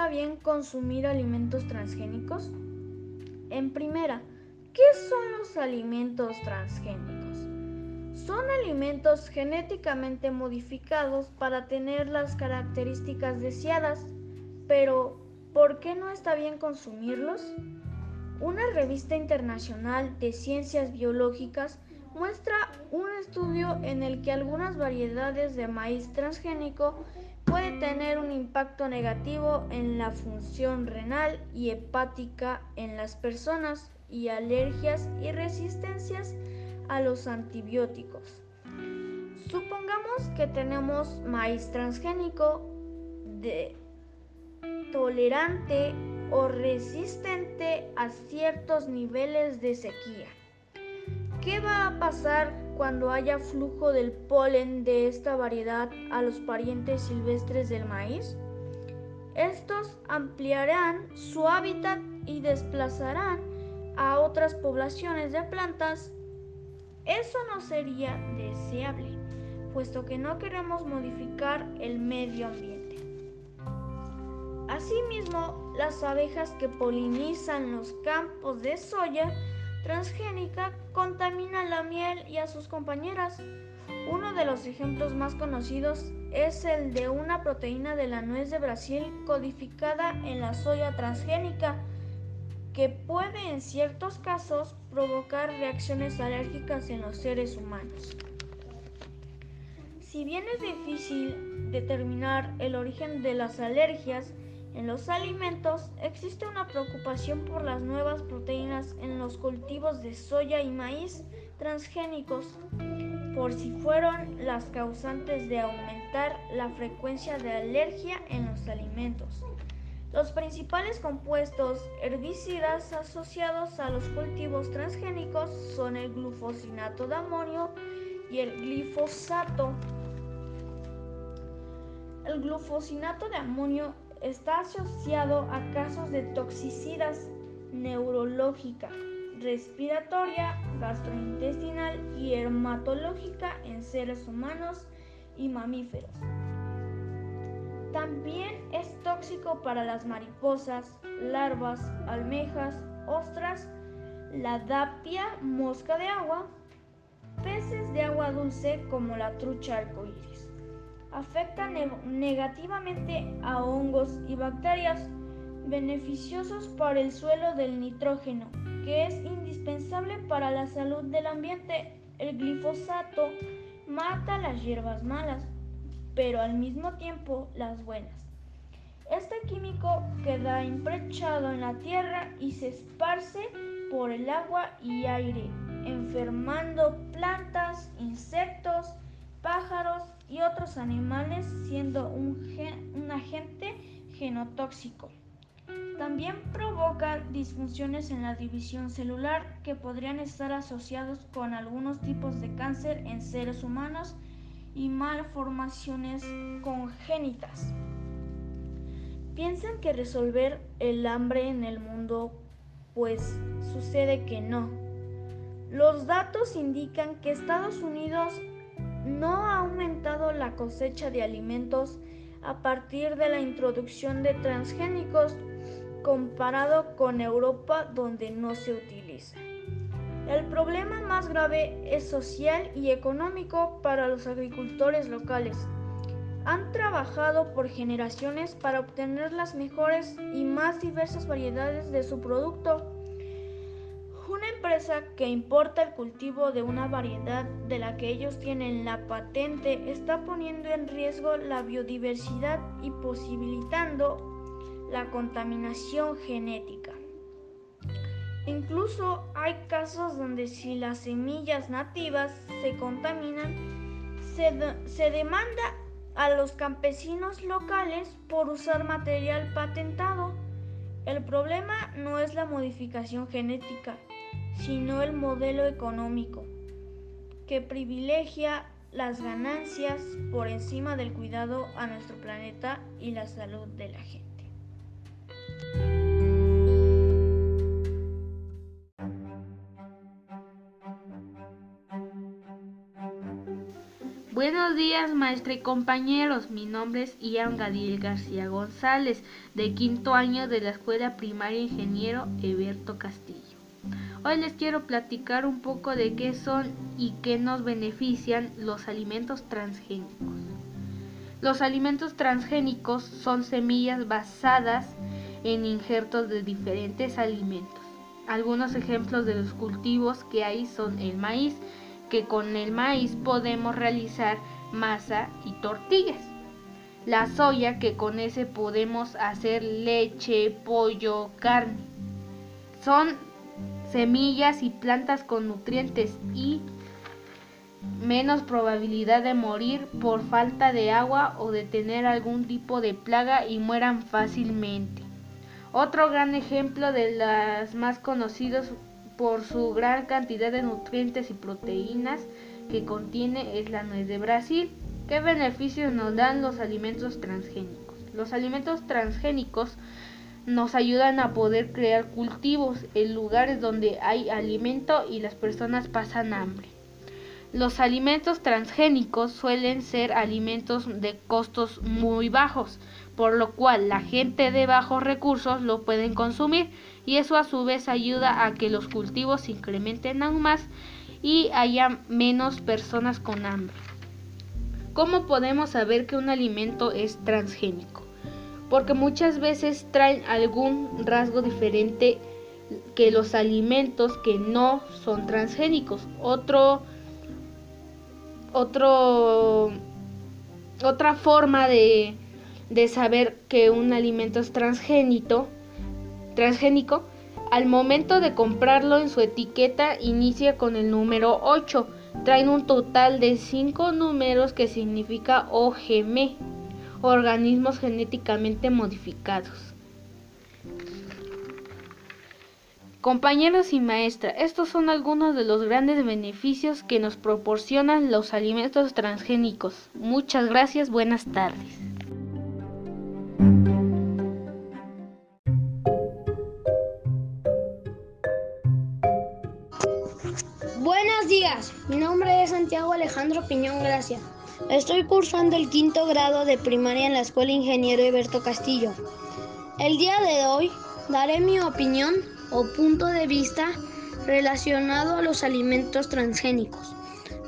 está bien consumir alimentos transgénicos? En primera, ¿qué son los alimentos transgénicos? Son alimentos genéticamente modificados para tener las características deseadas, pero ¿por qué no está bien consumirlos? Una revista internacional de ciencias biológicas muestra un estudio en el que algunas variedades de maíz transgénico puede tener un impacto negativo en la función renal y hepática en las personas y alergias y resistencias a los antibióticos. Supongamos que tenemos maíz transgénico de tolerante o resistente a ciertos niveles de sequía. ¿Qué va a pasar cuando haya flujo del polen de esta variedad a los parientes silvestres del maíz? Estos ampliarán su hábitat y desplazarán a otras poblaciones de plantas. Eso no sería deseable, puesto que no queremos modificar el medio ambiente. Asimismo, las abejas que polinizan los campos de soya transgénica contamina la miel y a sus compañeras. Uno de los ejemplos más conocidos es el de una proteína de la nuez de Brasil codificada en la soya transgénica que puede en ciertos casos provocar reacciones alérgicas en los seres humanos. Si bien es difícil determinar el origen de las alergias, en los alimentos existe una preocupación por las nuevas proteínas en los cultivos de soya y maíz transgénicos, por si fueron las causantes de aumentar la frecuencia de alergia en los alimentos. Los principales compuestos herbicidas asociados a los cultivos transgénicos son el glufosinato de amonio y el glifosato. El glufosinato de amonio está asociado a casos de toxicidad neurológica, respiratoria, gastrointestinal y hematológica en seres humanos y mamíferos. También es tóxico para las mariposas, larvas, almejas, ostras, la dapia, mosca de agua, peces de agua dulce como la trucha arcoíris afecta negativamente a hongos y bacterias beneficiosos para el suelo del nitrógeno, que es indispensable para la salud del ambiente. El glifosato mata las hierbas malas, pero al mismo tiempo las buenas. Este químico queda imprechado en la tierra y se esparce por el agua y aire, enfermando plantas, insectos, otros animales siendo un, agente genotóxico. También provoca disfunciones en la división celular que podrían estar asociados con algunos tipos de cáncer en seres humanos y malformaciones congénitas. ¿Piensan que resolver el hambre en el mundo? Pues sucede que no. Los datos indican que Estados Unidos no ha aumentado la cosecha de alimentos a partir de la introducción de transgénicos comparado con Europa donde no se utiliza. El problema más grave es social y económico para los agricultores locales. Han trabajado por generaciones para obtener las mejores y más diversas variedades de su producto que importa el cultivo de una variedad de la que ellos tienen la patente está poniendo en riesgo la biodiversidad y posibilitando la contaminación genética. Incluso hay casos donde si las semillas nativas se contaminan, se demanda a los campesinos locales por usar material patentado. El problema no es la modificación genética, sino el modelo económico, que privilegia las ganancias por encima del cuidado a nuestro planeta y la salud de la gente. Buenos días, maestra y compañeros. Mi nombre es Ian Gadiel García González, de quinto año de la Escuela Primaria Ingeniero Eberto Castillo. Hoy les quiero platicar un poco de qué son y qué nos benefician los alimentos transgénicos. Los alimentos transgénicos son semillas basadas en injertos de diferentes alimentos. Algunos ejemplos de los cultivos que hay son el maíz, que con el maíz podemos realizar masa y tortillas. La soya, que con ese podemos hacer leche, pollo, carne. Son semillas y plantas con nutrientes y menos probabilidad de morir por falta de agua o de tener algún tipo de plaga y mueran fácilmente. Otro gran ejemplo de las más conocidos por su gran cantidad de nutrientes y proteínas que contiene es la nuez de Brasil. ¿Qué beneficios nos dan los alimentos transgénicos? Los alimentos transgénicos nos ayudan a poder crear cultivos en lugares donde hay alimento y las personas pasan hambre. Los alimentos transgénicos suelen ser alimentos de costos muy bajos, por lo cual la gente de bajos recursos lo pueden consumir y eso a su vez ayuda a que los cultivos se incrementen aún más y haya menos personas con hambre. ¿Cómo podemos saber que un alimento es transgénico? Porque muchas veces traen algún rasgo diferente que los alimentos que no son transgénicos. Otra forma de de saber que un alimento es transgénico, transgénico, al momento de comprarlo en su etiqueta inicia con el número 8. Traen un total de 5 números que significa OGM, organismos genéticamente modificados. Compañeros y maestra, estos son algunos de los grandes beneficios que nos proporcionan los alimentos transgénicos. Muchas gracias, buenas tardes. Buenos días, mi nombre es Santiago Alejandro Piñón Gracia. Estoy cursando el quinto grado de primaria en la Escuela Ingeniero Eberto Castillo. El día de hoy daré mi opinión o punto de vista relacionado a los alimentos transgénicos.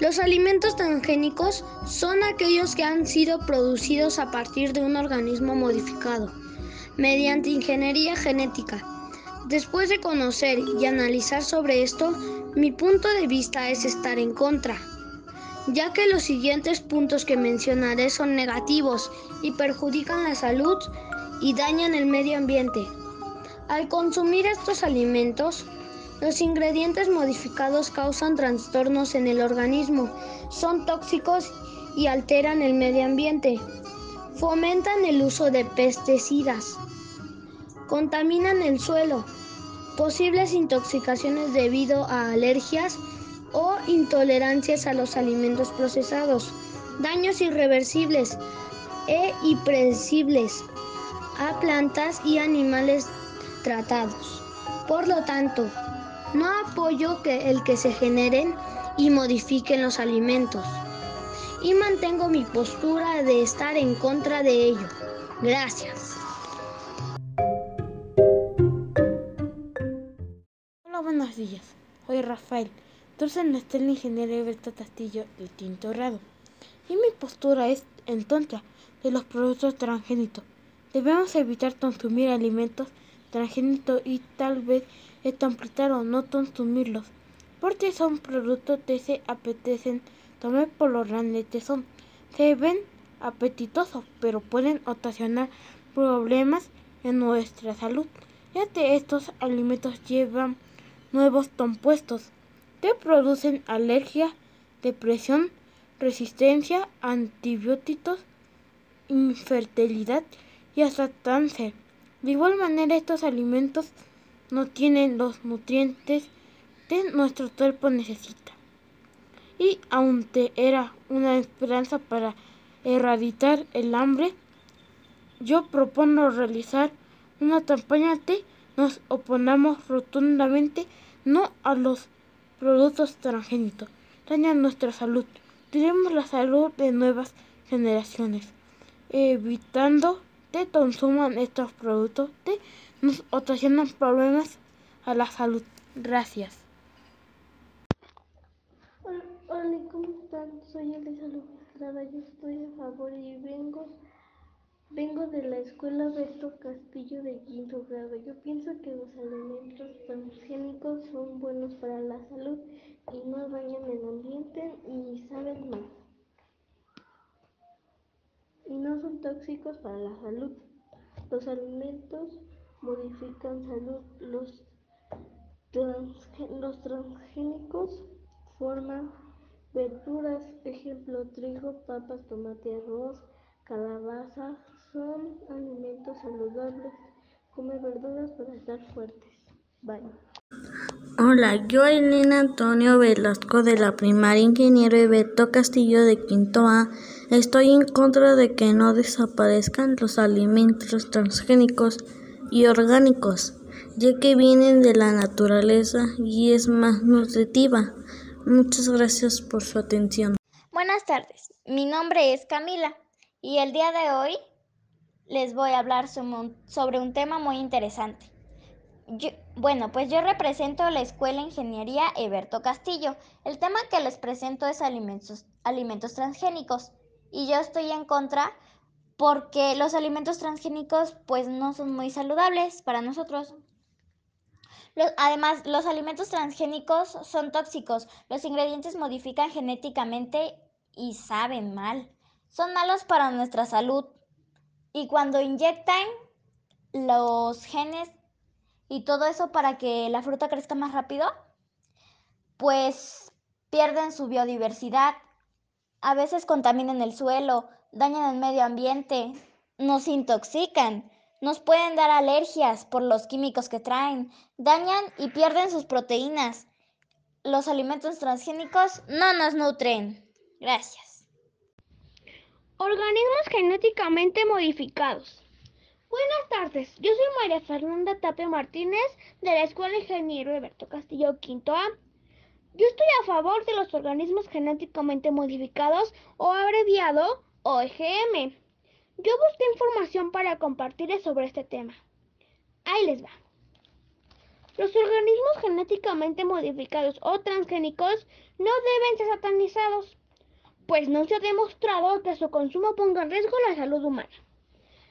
Los alimentos transgénicos son aquellos que han sido producidos a partir de un organismo modificado mediante ingeniería genética. Después de conocer y analizar sobre esto, mi punto de vista es estar en contra, ya que los siguientes puntos que mencionaré son negativos y perjudican la salud y dañan el medio ambiente. Al consumir estos alimentos, los ingredientes modificados causan trastornos en el organismo, son tóxicos y alteran el medio ambiente. Fomentan el uso de pesticidas. Contaminan el suelo. Posibles intoxicaciones debido a alergias o intolerancias a los alimentos procesados. Daños irreversibles e impredecibles a plantas y animales tratados. Por lo tanto, no apoyo que el que se generen y modifiquen los alimentos. Y mantengo mi postura de estar en contra de ello. Gracias. Hola, buenos días. Soy Rafael, docente en la Escuela Ingeniero Alberto Castillo del quinto grado. Y mi postura es en contra de los productos transgénicos. Debemos evitar consumir alimentos transgénicos y tal vez complicado o no consumirlos, porque son productos que se apetecen tomar por lo grandes que son. Se ven apetitosos, pero pueden ocasionar problemas en nuestra salud, ya que estos alimentos llevan nuevos compuestos que producen alergia, depresión, resistencia antibióticos, infertilidad y hasta cáncer. De igual manera, estos alimentos no tienen los nutrientes que nuestro cuerpo necesita. Y aunque era una esperanza para erradicar el hambre, yo propongo realizar una campaña que nos oponamos rotundamente no a los productos transgénicos, dañan nuestra salud. nutrimos la salud de nuevas generaciones, evitando que consuman estos productos que nos ocasionan problemas a la salud. Gracias. Hola, ¿cómo están? Soy Elisa López yo estoy a favor y vengo, vengo de la escuela Beto Castillo de quinto grado. Yo pienso que los alimentos transgénicos son buenos para la salud y no dañan el ambiente ni saben mal. Y no son tóxicos para la salud. Los alimentos modifican salud. Los, los transgénicos forman verduras, ejemplo, trigo, papas, tomate, arroz, calabaza, son alimentos saludables. Come verduras para estar fuertes. Bye. Hola, yo Elena Antonio Velasco de la primaria Ingeniero Beto Castillo de Quinto A. Estoy en contra de que no desaparezcan los alimentos transgénicos y orgánicos, ya que vienen de la naturaleza y es más nutritiva. Muchas gracias por su atención. Buenas tardes, mi nombre es Camila y el día de hoy les voy a hablar sobre un tema muy interesante. bueno, pues yo represento la Escuela Ingeniería Eberto Castillo. El tema que les presento es alimentos, alimentos transgénicos y yo estoy en contra porque los alimentos transgénicos pues no son muy saludables para nosotros además, los alimentos transgénicos son tóxicos. Los ingredientes modifican genéticamente y saben mal. Son malos para nuestra salud. Y cuando inyectan los genes y todo eso para que la fruta crezca más rápido, pues pierden su biodiversidad. A veces contaminan el suelo, dañan el medio ambiente, nos intoxican nos pueden dar alergias por los químicos que traen, dañan y pierden sus proteínas. Los alimentos transgénicos no nos nutren. Gracias. Organismos genéticamente modificados. Buenas tardes, yo soy María Fernanda Tapia Martínez de la Escuela Ingeniero Alberto Castillo Quinto A. Yo estoy a favor de los organismos genéticamente modificados o abreviado OGM. Yo busqué información para compartir sobre este tema. Ahí les va. Los organismos genéticamente modificados o transgénicos no deben ser satanizados, pues no se ha demostrado que su consumo ponga en riesgo la salud humana.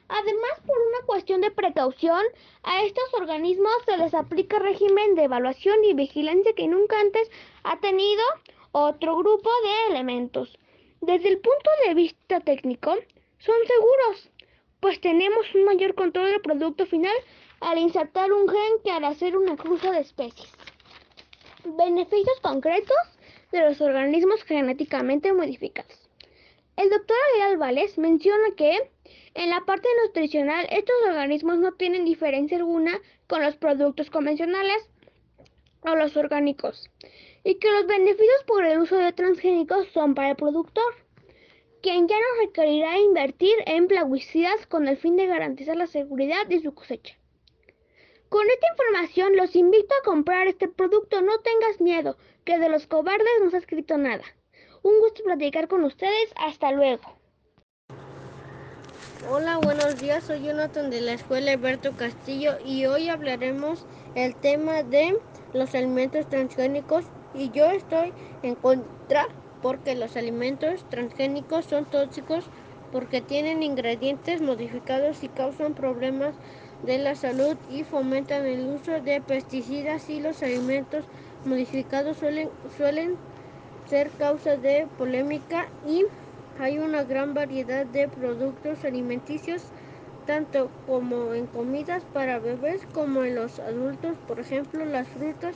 Además, por una cuestión de precaución, a estos organismos se les aplica régimen de evaluación y vigilancia que nunca antes ha tenido otro grupo de elementos. Desde el punto de vista técnico, son seguros, pues tenemos un mayor control del producto final al insertar un gen que al hacer una cruza de especies. Beneficios concretos de los organismos genéticamente modificados. El doctor Ariel Vales menciona que en la parte nutricional estos organismos no tienen diferencia alguna con los productos convencionales o los orgánicos y que los beneficios por el uso de transgénicos son para el productor quien ya no requerirá invertir en plaguicidas con el fin de garantizar la seguridad de su cosecha. Con esta información los invito a comprar este producto, no tengas miedo, que de los cobardes no se ha escrito nada. Un gusto platicar con ustedes, hasta luego. Hola, buenos días, soy Jonathan de la Escuela Alberto Castillo y hoy hablaremos el tema de los alimentos transgénicos y yo estoy en contra porque los alimentos transgénicos son tóxicos porque tienen ingredientes modificados y causan problemas de la salud y fomentan el uso de pesticidas y los alimentos modificados suelen, suelen ser causa de polémica y hay una gran variedad de productos alimenticios tanto como en comidas para bebés como en los adultos, por ejemplo las frutas.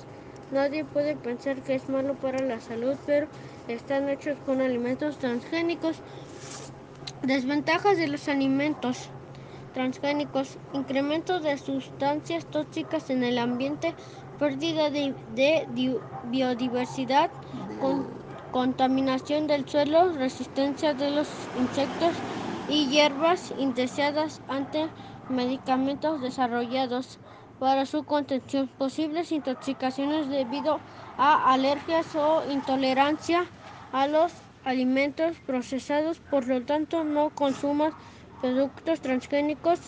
Nadie puede pensar que es malo para la salud, pero están hechos con alimentos transgénicos. Desventajas de los alimentos transgénicos, incremento de sustancias tóxicas en el ambiente, pérdida de, biodiversidad, contaminación del suelo, resistencia de los insectos y hierbas indeseadas ante medicamentos desarrollados para su contención, posibles intoxicaciones debido a alergias o intolerancia a los alimentos procesados, por lo tanto no consumas productos transgénicos.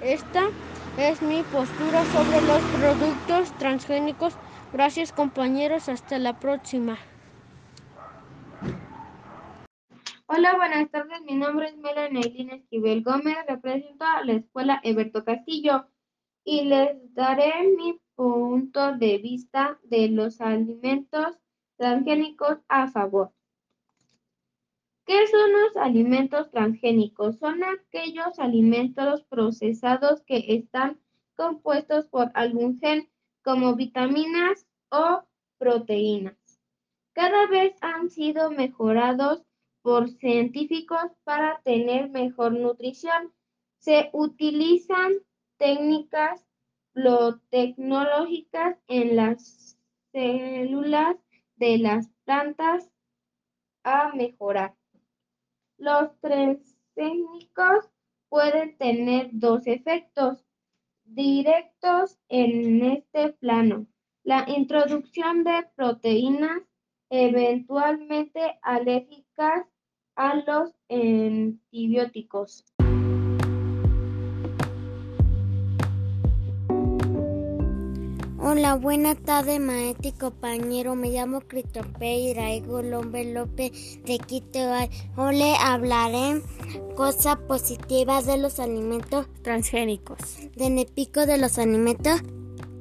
Esta es mi postura sobre los productos transgénicos. Gracias compañeros, hasta la próxima. Hola, buenas tardes. Mi nombre es Melanie Esquivel Gómez. Represento a la Escuela Eberto Castillo y les daré mi punto de vista de los alimentos transgénicos a favor. ¿Qué son los alimentos transgénicos? Son aquellos alimentos procesados que están compuestos por algún gen, como vitaminas o proteínas. Cada vez han sido mejorados por científicos para tener mejor nutrición. Se utilizan técnicas biotecnológicas en las células de las plantas a mejorar. Los transgénicos pueden tener dos efectos directos en este plano. La introducción de proteínas eventualmente alérgicas a los antibióticos. Hola, buenas tardes, maestro y compañero. Me llamo Christopher Iraigo Lombe López de Quito. Hoy le hablaré cosas positivas de los alimentos transgénicos. Beneficios de los alimentos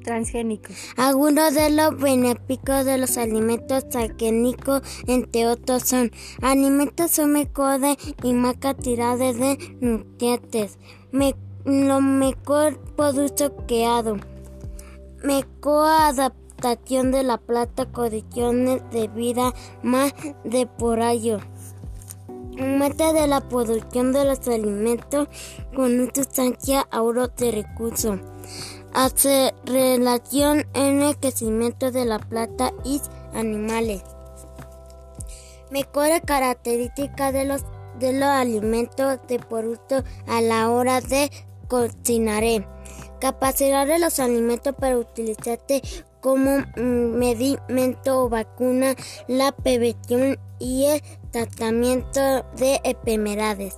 transgénicos. Algunos de los beneficios de los alimentos transgénicos, entre otros, son alimentos mejores y más cantidades de nutrientes. Me, lo mejor producto creado mejor adaptación de la plata, condiciones de vida más de por año. Aumento de la producción de los alimentos con sustancia auro de recursos. Hace relación en el crecimiento de la plata y animales. Mejores características de los, de los alimentos de producto a la hora de cocinar. Capacidad de los alimentos para utilizarse como medimento o vacuna, la prevención y el tratamiento de enfermedades.